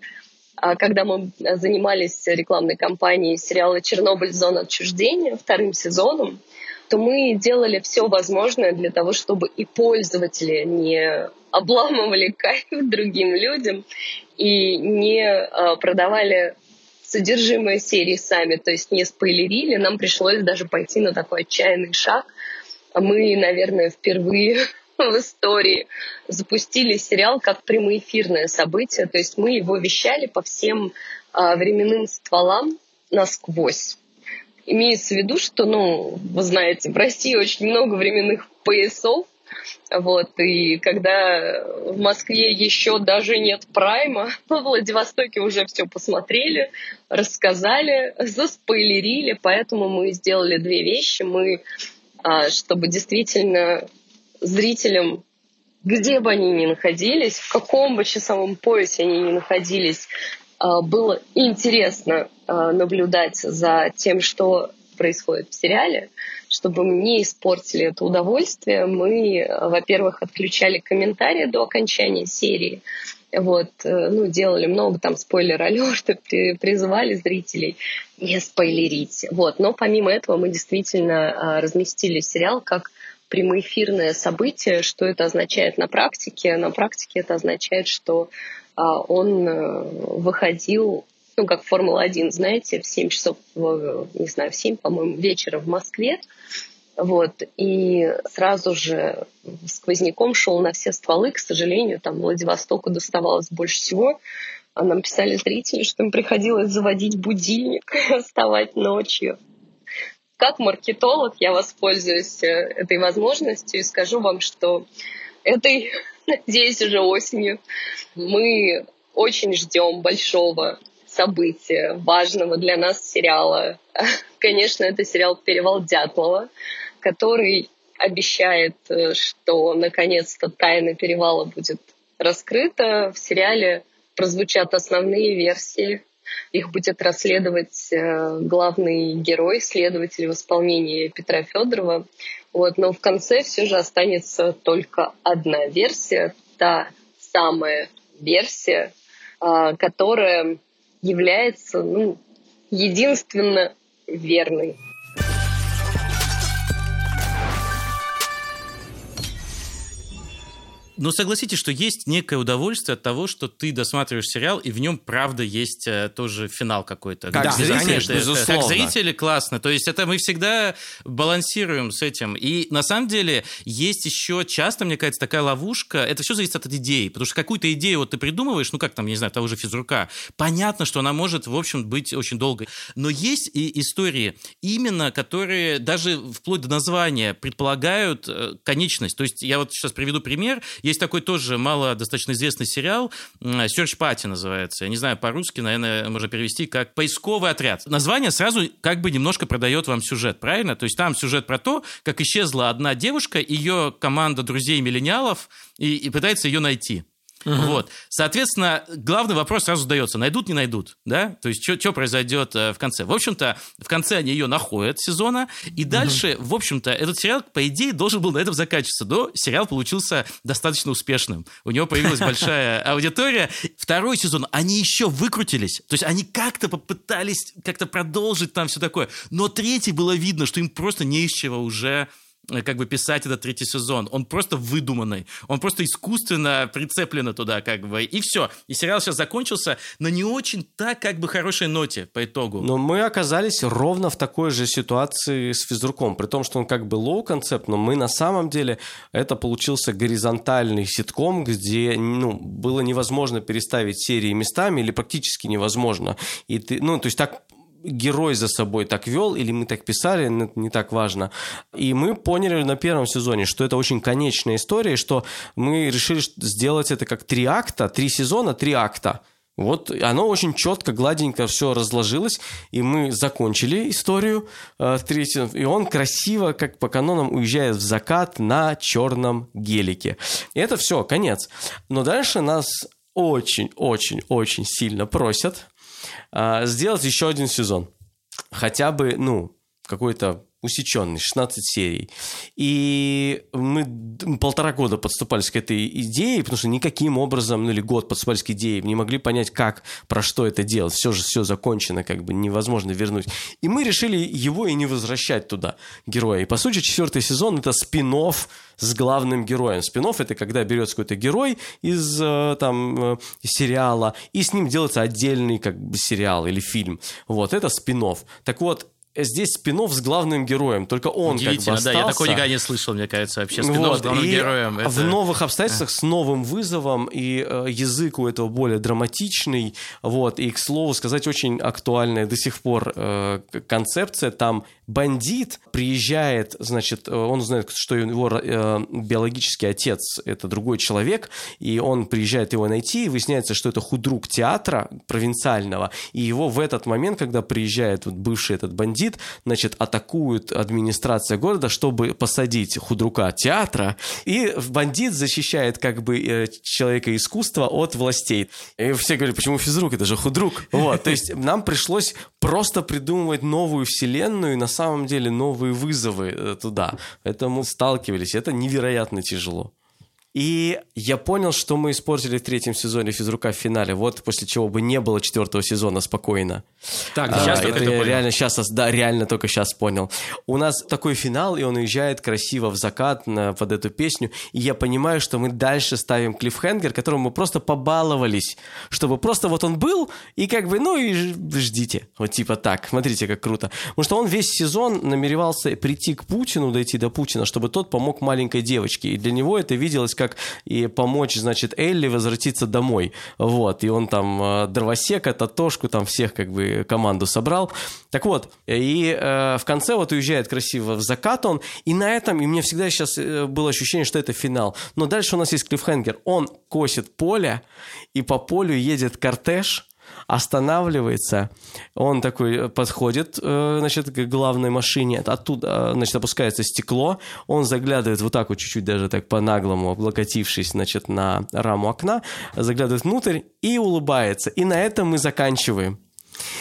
когда мы занимались рекламной кампанией сериала «Чернобыль. Зона отчуждения» вторым сезоном, то мы делали все возможное для того, чтобы и пользователи не обламывали кайф другим людям и не а, продавали содержимое серии сами, то есть не спойлерили. Нам пришлось даже пойти на такой отчаянный шаг. Мы, наверное, впервые в истории запустили сериал как прямоэфирное событие. То есть мы его вещали по всем а, временным стволам насквозь. Имеется в виду, что, ну, вы знаете, в России очень много временных поясов, вот, и когда в Москве еще даже нет прайма, в Владивостоке уже все посмотрели, рассказали, заспойлерили, поэтому мы сделали две вещи. Мы, а, чтобы действительно зрителям, где бы они ни находились, в каком бы часовом поясе они ни находились, а, было интересно а, наблюдать за тем, что происходит в сериале, чтобы не испортили это удовольствие, мы, во-первых, отключали комментарии до окончания серии, вот, э, ну, делали много там спойлер-алерта, призывали зрителей не спойлерить. Вот, но помимо этого мы действительно а, разместили сериал как прямоэфирное событие. Что это означает на практике? На практике это означает, что а, он э, выходил ну, как Формула-1, знаете, в 7 часов, не знаю, в 7, по-моему, вечера в Москве. Вот, и сразу же сквозняком шел на все стволы. К сожалению, там Владивостоку доставалось больше всего. А нам писали зрители, что им приходилось заводить будильник, вставать ночью. Как маркетолог я воспользуюсь э, этой возможностью и скажу вам, что этой, надеюсь, уже осенью мы очень ждем большого события, важного для нас сериала. Конечно, это сериал «Перевал Дятлова», который обещает, э, что наконец-то тайна перевала будет раскрыта. В сериале прозвучат основные версии их будет расследовать э, главный герой, следователь в исполнении Петра Федорова. Вот, но в конце все же останется только одна версия, та самая версия, э, которая является ну, единственно верной. Но согласитесь, что есть некое удовольствие от того, что ты досматриваешь сериал, и в нем, правда, есть э, тоже финал какой-то. Как да, зритель, конечно, это, безусловно. Как зрители классно. То есть это мы всегда балансируем с этим. И на самом деле есть еще часто, мне кажется, такая ловушка. Это все зависит от идеи. Потому что какую-то идею вот ты придумываешь, ну как там, не знаю, того же физрука, понятно, что она может, в общем, быть очень долгой. Но есть и истории, именно которые даже вплоть до названия предполагают э, конечность. То есть я вот сейчас приведу пример. Есть такой тоже мало достаточно известный сериал, Search Party называется. Я не знаю, по-русски, наверное, можно перевести как «Поисковый отряд». Название сразу как бы немножко продает вам сюжет, правильно? То есть там сюжет про то, как исчезла одна девушка, ее команда друзей-миллениалов и, и пытается ее найти. Угу. Вот. Соответственно, главный вопрос сразу задается, найдут, не найдут, да? То есть, что произойдет э, в конце? В общем-то, в конце они ее находят сезона, и дальше, угу. в общем-то, этот сериал, по идее, должен был на этом заканчиваться, но сериал получился достаточно успешным. У него появилась большая аудитория. Второй сезон они еще выкрутились, то есть они как-то попытались как-то продолжить там все такое, но третий было видно, что им просто не из чего уже как бы писать этот третий сезон. Он просто выдуманный. Он просто искусственно прицеплен туда, как бы. И все. И сериал сейчас закончился на не очень так, как бы, хорошей ноте по итогу. Но мы оказались ровно в такой же ситуации с физруком. При том, что он как бы low-concept, но мы на самом деле... Это получился горизонтальный ситком, где ну, было невозможно переставить серии местами или практически невозможно. И ты, ну, то есть так герой за собой так вел, или мы так писали, не так важно. И мы поняли на первом сезоне, что это очень конечная история, что мы решили сделать это как три акта, три сезона, три акта. Вот оно очень четко, гладенько все разложилось, и мы закончили историю э, третью, и он красиво, как по канонам, уезжает в закат на черном гелике. И это все, конец. Но дальше нас очень-очень-очень сильно просят сделать еще один сезон. Хотя бы, ну, какой-то усеченный, 16 серий. И мы полтора года подступались к этой идее, потому что никаким образом, ну или год подступались к идее, не могли понять, как, про что это делать. Все же все закончено, как бы невозможно вернуть. И мы решили его и не возвращать туда, героя. И по сути, четвертый сезон это спин с главным героем. спин это когда берется какой-то герой из э, там э, сериала, и с ним делается отдельный как бы сериал или фильм. Вот, это спин Так вот, здесь спинов с главным героем, только он как бы остался. да, я такого никогда не слышал, мне кажется, вообще спинов вот, с главным и героем. Это... В новых обстоятельствах с новым вызовом, и э, язык у этого более драматичный, вот, и, к слову сказать, очень актуальная до сих пор э, концепция, там бандит приезжает, значит, э, он узнает, что его э, биологический отец – это другой человек, и он приезжает его найти, и выясняется, что это худрук театра провинциального, и его в этот момент, когда приезжает вот бывший этот бандит, значит, атакует администрация города, чтобы посадить худрука театра, и бандит защищает как бы э, человека искусства от властей. И все говорят, почему физрук, это же худрук. Вот, то есть нам пришлось просто придумывать новую вселенную, на самом деле новые вызовы э, туда. Это мы сталкивались, это невероятно тяжело. И я понял, что мы испортили в третьем сезоне физрука в финале. Вот после чего бы не было четвертого сезона спокойно. Так, а, сейчас это я реально сейчас, да, реально только сейчас понял. У нас такой финал, и он уезжает красиво в закат на, под эту песню. И я понимаю, что мы дальше ставим клиффхенгер, которому мы просто побаловались, чтобы просто вот он был, и как бы, ну и ждите. Вот типа так. Смотрите, как круто. Потому что он весь сезон намеревался прийти к Путину, дойти до Путина, чтобы тот помог маленькой девочке. И для него это виделось как и помочь, значит, Элли возвратиться домой. Вот, и он там э, дровосека, Татошку, там всех как бы команду собрал. Так вот, и э, в конце вот уезжает красиво в закат он, и на этом, и мне всегда сейчас э, было ощущение, что это финал. Но дальше у нас есть клиффхенгер. Он косит поле, и по полю едет кортеж, останавливается, он такой подходит, э, значит, к главной машине, оттуда, значит, опускается стекло, он заглядывает вот так вот чуть-чуть даже так по-наглому, облокотившись, значит, на раму окна, заглядывает внутрь и улыбается. И на этом мы заканчиваем.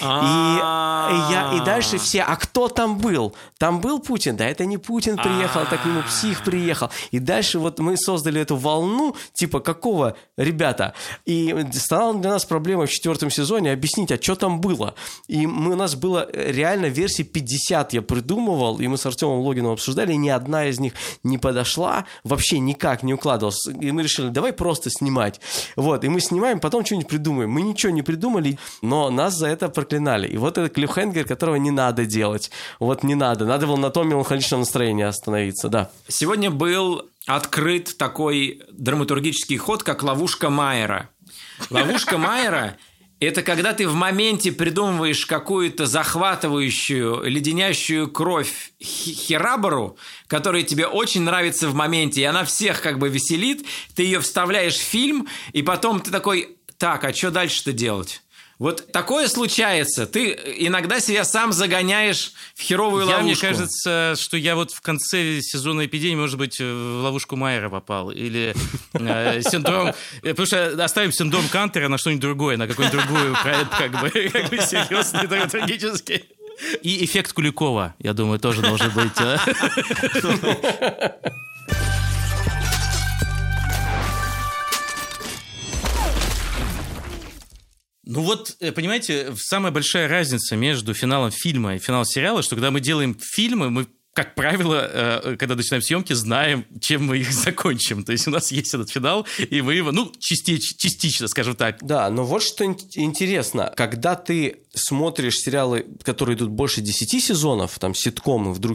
И, я, и дальше все, а кто там был? Там был Путин? Да это не Путин приехал, так ему псих приехал. И дальше вот мы создали эту волну, типа какого, ребята? И стала для нас проблема в четвертом сезоне объяснить, а что там было? И мы, у нас было реально версий 50 я придумывал, и мы с Артемом Логиновым обсуждали, и ни одна из них не подошла, вообще никак не укладывалась. И мы решили, давай просто снимать. Вот, и мы снимаем, потом что-нибудь придумаем. Мы ничего не придумали, но нас за это проклинали. И вот это клиффхенгер, которого не надо делать. Вот не надо. Надо было на том меланхоличном настроении остановиться, да. Сегодня был открыт такой драматургический ход, как ловушка Майера. Ловушка Майера это когда ты в моменте придумываешь какую-то захватывающую, леденящую кровь херабору, которая тебе очень нравится в моменте, и она всех как бы веселит, ты ее вставляешь в фильм, и потом ты такой, так, а что дальше-то делать? Вот такое случается. Ты иногда себя сам загоняешь в херовую я, ловушку. Мне кажется, что я вот в конце сезона эпидемии, может быть, в ловушку Майера попал. Или э, синдром... Потому что оставим синдром Кантера на что-нибудь другое, на какой-нибудь другой проект, как бы, как бы серьезный, трагический. И эффект Куликова, я думаю, тоже должен быть. Ну вот, э, понимаете, самая большая разница между финалом фильма и финалом сериала, что когда мы делаем фильмы, мы как правило, э, когда начинаем съемки, знаем, чем мы их закончим. То есть у нас есть этот финал, и мы его, ну, частично, частично скажем так. Да, но вот что интересно. Когда ты смотришь сериалы, которые идут больше 10 сезонов, там ситкомы, вдруг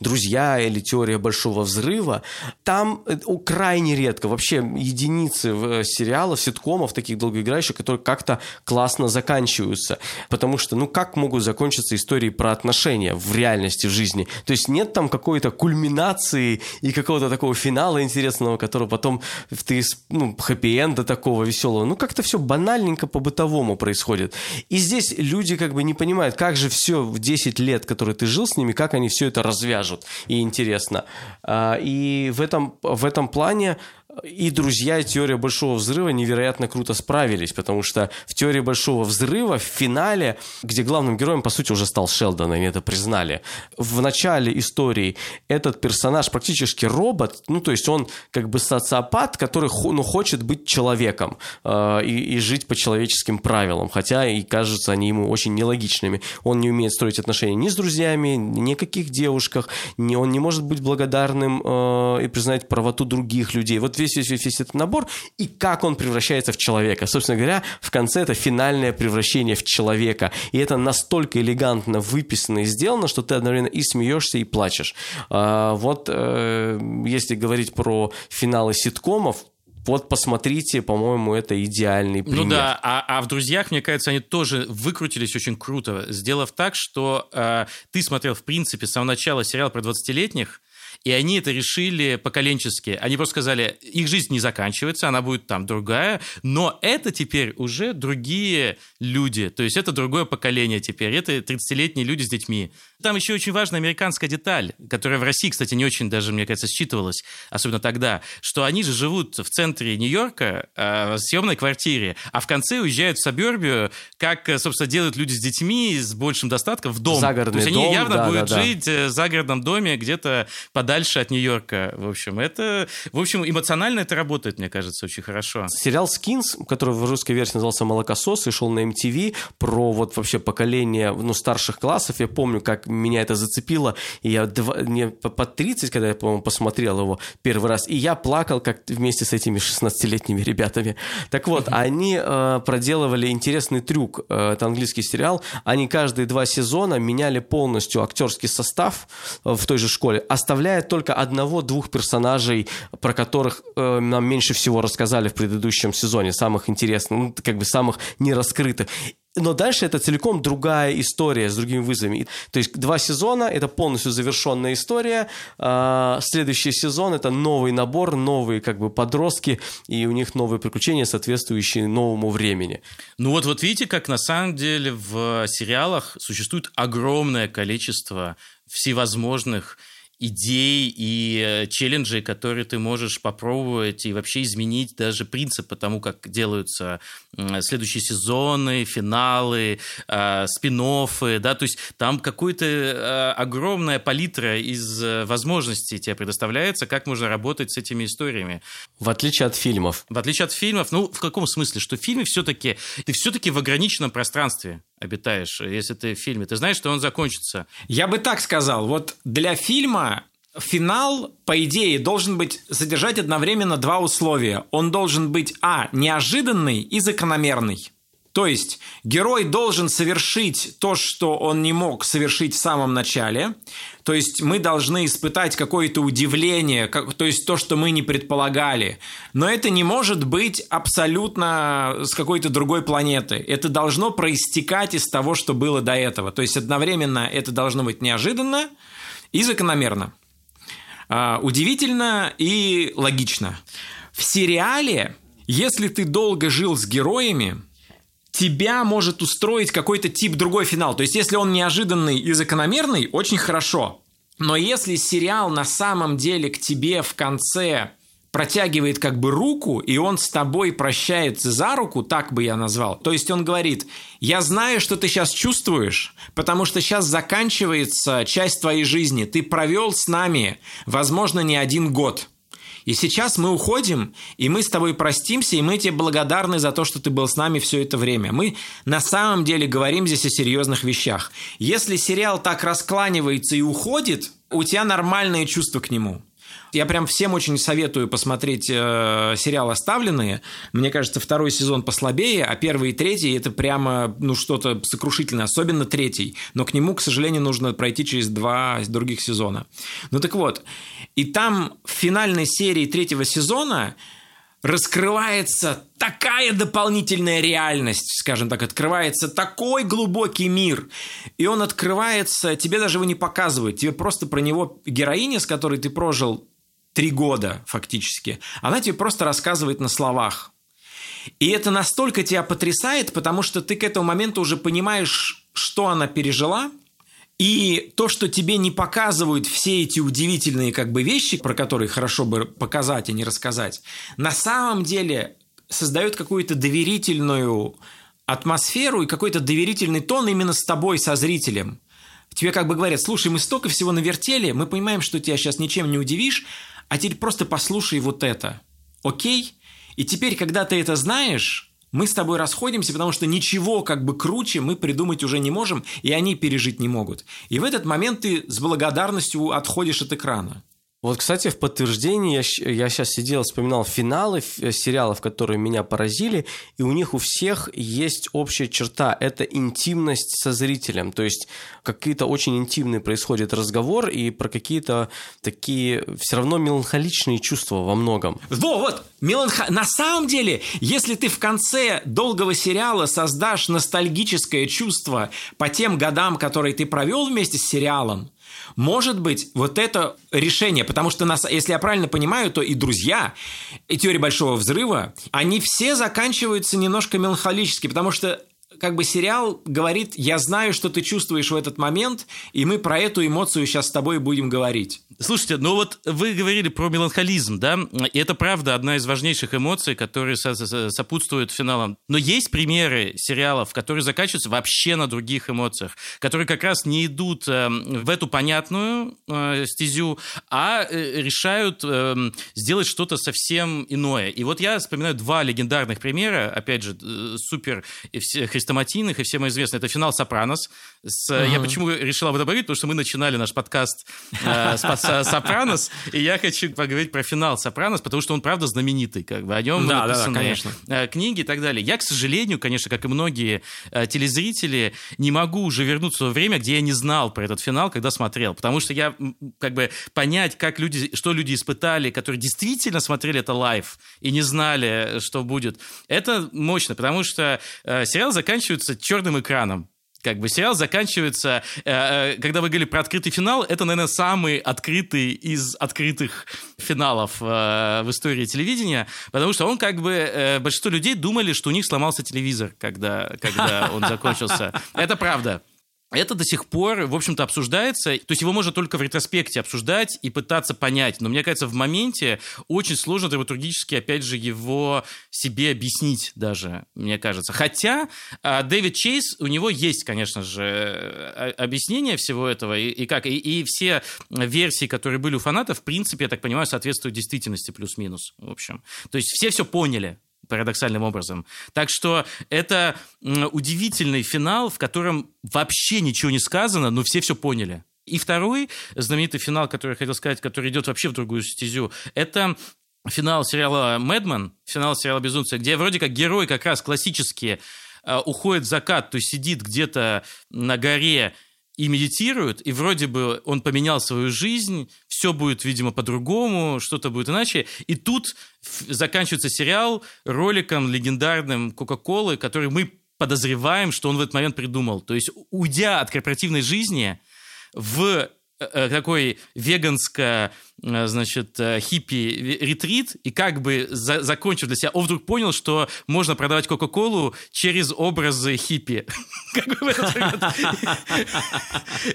«Друзья» или «Теория большого взрыва», там э, крайне редко, вообще единицы в сериалов, ситкомов таких долгоиграющих, которые как-то классно заканчиваются. Потому что, ну, как могут закончиться истории про отношения в реальности, в жизни? То есть нет там какой-то кульминации и какого-то такого финала интересного, который потом ты, ну, хэппи-энда такого веселого. Ну, как-то все банальненько по-бытовому происходит. И здесь люди как бы не понимают, как же все в 10 лет, которые ты жил с ними, как они все это развяжут. И интересно. А, и в этом, в этом плане и «Друзья», «Теория большого взрыва» невероятно круто справились, потому что в «Теории большого взрыва» в финале, где главным героем, по сути, уже стал Шелдон, они это признали, в начале истории этот персонаж практически робот, ну, то есть он как бы социопат, который ну, хочет быть человеком э, и, и жить по человеческим правилам, хотя и кажутся они ему очень нелогичными. Он не умеет строить отношения ни с друзьями, ни о каких девушках, ни, он не может быть благодарным э, и признать правоту других людей. Вот весь, весь, весь, весь этот набор, и как он превращается в человека. Собственно говоря, в конце это финальное превращение в человека. И это настолько элегантно выписано и сделано, что ты одновременно и смеешься, и плачешь. А, вот э, если говорить про финалы ситкомов, вот посмотрите, по-моему, это идеальный пример. Ну да, а, а в «Друзьях», мне кажется, они тоже выкрутились очень круто, сделав так, что э, ты смотрел, в принципе, с самого начала сериал про 20-летних, и они это решили поколенчески. Они просто сказали, их жизнь не заканчивается, она будет там другая, но это теперь уже другие люди. То есть это другое поколение теперь. Это 30-летние люди с детьми. Там еще очень важная американская деталь, которая в России, кстати, не очень даже, мне кажется, считывалась, особенно тогда, что они же живут в центре Нью-Йорка, э, в съемной квартире, а в конце уезжают в Сабербию, как, собственно, делают люди с детьми, с большим достатком, в дом. Загородный То есть они дом, явно да, будут да, да. жить э, в загородном доме где-то подальше от Нью-Йорка. В общем, это, в общем, эмоционально это работает, мне кажется, очень хорошо. Сериал «Скинс», который в русской версии назывался «Молокосос» и шел на MTV, про вот вообще поколение ну, старших классов. Я помню, как меня это зацепило, и я два, мне под 30, когда я, по-моему, посмотрел его первый раз, и я плакал как вместе с этими 16-летними ребятами. Так вот, они э, проделывали интересный трюк. Э, это английский сериал. Они каждые два сезона меняли полностью актерский состав э, в той же школе, оставляя только одного-двух персонажей, про которых э, нам меньше всего рассказали в предыдущем сезоне, самых интересных, ну, как бы самых нераскрытых. Но дальше это целиком другая история с другими вызовами. То есть два сезона – это полностью завершенная история. А, Следующий сезон – это новый набор, новые как бы подростки, и у них новые приключения, соответствующие новому времени. Ну вот, вот видите, как на самом деле в сериалах существует огромное количество всевозможных идей и э, челленджей, которые ты можешь попробовать и вообще изменить даже принцип по тому, как делаются следующие сезоны, финалы, э, спин-оффы, да, то есть там какая-то э, огромная палитра из э, возможностей тебе предоставляется, как можно работать с этими историями. В отличие от фильмов. В отличие от фильмов, ну, в каком смысле? Что в фильме все-таки, ты все-таки в ограниченном пространстве обитаешь, если ты в фильме. Ты знаешь, что он закончится. Я бы так сказал, вот для фильма финал, по идее, должен быть содержать одновременно два условия. Он должен быть, а, неожиданный и закономерный. То есть герой должен совершить то, что он не мог совершить в самом начале. То есть мы должны испытать какое-то удивление, как- то есть то, что мы не предполагали. Но это не может быть абсолютно с какой-то другой планеты. Это должно проистекать из того, что было до этого. То есть одновременно это должно быть неожиданно и закономерно. А, удивительно и логично. В сериале, если ты долго жил с героями, тебя может устроить какой-то тип другой финал. То есть, если он неожиданный и закономерный, очень хорошо. Но если сериал на самом деле к тебе в конце протягивает как бы руку, и он с тобой прощается за руку, так бы я назвал. То есть он говорит, я знаю, что ты сейчас чувствуешь, потому что сейчас заканчивается часть твоей жизни. Ты провел с нами, возможно, не один год. И сейчас мы уходим, и мы с тобой простимся, и мы тебе благодарны за то, что ты был с нами все это время. Мы на самом деле говорим здесь о серьезных вещах. Если сериал так раскланивается и уходит, у тебя нормальные чувства к нему. Я прям всем очень советую посмотреть э, сериал «Оставленные». Мне кажется, второй сезон послабее, а первый и третий – это прямо ну, что-то сокрушительное, особенно третий. Но к нему, к сожалению, нужно пройти через два других сезона. Ну так вот, и там в финальной серии третьего сезона раскрывается такая дополнительная реальность, скажем так, открывается такой глубокий мир, и он открывается, тебе даже его не показывают, тебе просто про него героиня, с которой ты прожил три года фактически, она тебе просто рассказывает на словах. И это настолько тебя потрясает, потому что ты к этому моменту уже понимаешь, что она пережила, и то, что тебе не показывают все эти удивительные как бы вещи, про которые хорошо бы показать, а не рассказать, на самом деле создает какую-то доверительную атмосферу и какой-то доверительный тон именно с тобой, со зрителем. Тебе как бы говорят, слушай, мы столько всего навертели, мы понимаем, что тебя сейчас ничем не удивишь, а теперь просто послушай вот это. Окей? И теперь, когда ты это знаешь, мы с тобой расходимся, потому что ничего как бы круче мы придумать уже не можем, и они пережить не могут. И в этот момент ты с благодарностью отходишь от экрана. Вот, кстати, в подтверждении я, я сейчас сидел, вспоминал финалы э, сериалов, которые меня поразили, и у них у всех есть общая черта – это интимность со зрителем. То есть какие-то очень интимные происходит разговор и про какие-то такие все равно меланхоличные чувства во многом. Во, вот, меланх... на самом деле, если ты в конце долгого сериала создашь ностальгическое чувство по тем годам, которые ты провел вместе с сериалом, может быть, вот это решение, потому что, нас, если я правильно понимаю, то и «Друзья», и «Теория большого взрыва», они все заканчиваются немножко меланхолически, потому что как бы сериал говорит, я знаю, что ты чувствуешь в этот момент, и мы про эту эмоцию сейчас с тобой будем говорить. Слушайте, ну вот вы говорили про меланхолизм, да, и это правда одна из важнейших эмоций, которые сопутствуют финалам. Но есть примеры сериалов, которые заканчиваются вообще на других эмоциях, которые как раз не идут э, в эту понятную э, стезю, а э, решают сделать что-то совсем иное. И вот я вспоминаю два легендарных примера, опять же, супер хрестоматийных и всем известно. Это финал «Сопранос». С, uh-huh. Я почему решил об этом говорить? Потому что мы начинали наш подкаст э, с «Сопранос», и я хочу поговорить про финал «Сопранос», потому что он, правда, знаменитый. Как бы, о нем да, написаны да, конечно. Э, книги и так далее. Я, к сожалению, конечно, как и многие э, телезрители, не могу уже вернуться в время, где я не знал про этот финал, когда смотрел. Потому что я, как бы, понять, как люди, что люди испытали, которые действительно смотрели это live и не знали, что будет, это мощно, потому что э, сериал заканчивается черным экраном как бы сериал заканчивается, э, э, когда вы говорили про открытый финал, это, наверное, самый открытый из открытых финалов э, в истории телевидения, потому что он как бы, э, большинство людей думали, что у них сломался телевизор, когда, когда он закончился. Это правда. Это до сих пор, в общем-то, обсуждается. То есть его можно только в ретроспекте обсуждать и пытаться понять. Но мне кажется, в моменте очень сложно драматургически, опять же, его себе объяснить даже, мне кажется. Хотя а, Дэвид Чейз, у него есть, конечно же, а, объяснение всего этого. И, и как, и, и все версии, которые были у фанатов, в принципе, я так понимаю, соответствуют действительности плюс-минус, в общем. То есть все все поняли парадоксальным образом. Так что это удивительный финал, в котором вообще ничего не сказано, но все все поняли. И второй знаменитый финал, который я хотел сказать, который идет вообще в другую стезю, это финал сериала «Мэдмен», финал сериала «Безумцы», где вроде как герой как раз классически э, уходит в закат, то есть сидит где-то на горе и медитирует, и вроде бы он поменял свою жизнь, все будет, видимо, по-другому, что-то будет иначе. И тут заканчивается сериал роликом легендарным Кока-Колы, который мы подозреваем, что он в этот момент придумал. То есть, уйдя от корпоративной жизни в Э, э, такой веганско, э, значит, хиппи ретрит, и как бы за, закончив для себя, он вдруг понял, что можно продавать Кока-Колу через образы хиппи.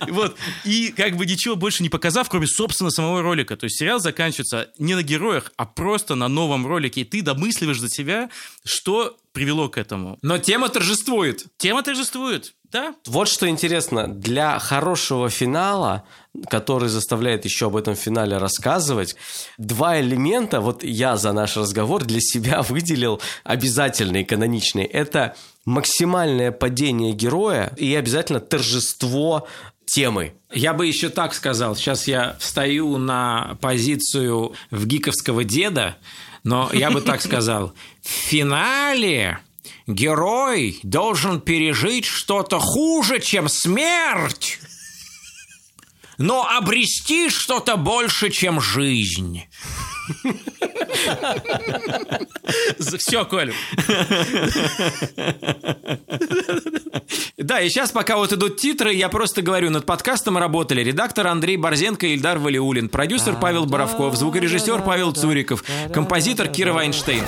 Вот. И как бы ничего больше не показав, кроме, собственно, самого ролика. То есть сериал заканчивается не на героях, а просто на новом ролике. И ты домысливаешь за себя, что привело к этому. Но тема торжествует. Тема торжествует. Да. Вот что интересно, для хорошего финала, который заставляет еще об этом финале рассказывать, два элемента, вот я за наш разговор для себя выделил обязательные, каноничные. Это максимальное падение героя и обязательно торжество темы. Я бы еще так сказал. Сейчас я встаю на позицию в гиковского деда, но я бы так сказал. В финале герой должен пережить что-то хуже, чем смерть, но обрести что-то больше, чем жизнь. Все, Коля. Да, и сейчас, пока вот идут титры, я просто говорю, над подкастом работали редактор Андрей Борзенко и Ильдар Валиулин, продюсер Павел Боровков, звукорежиссер Павел Цуриков, композитор Кира Вайнштейн.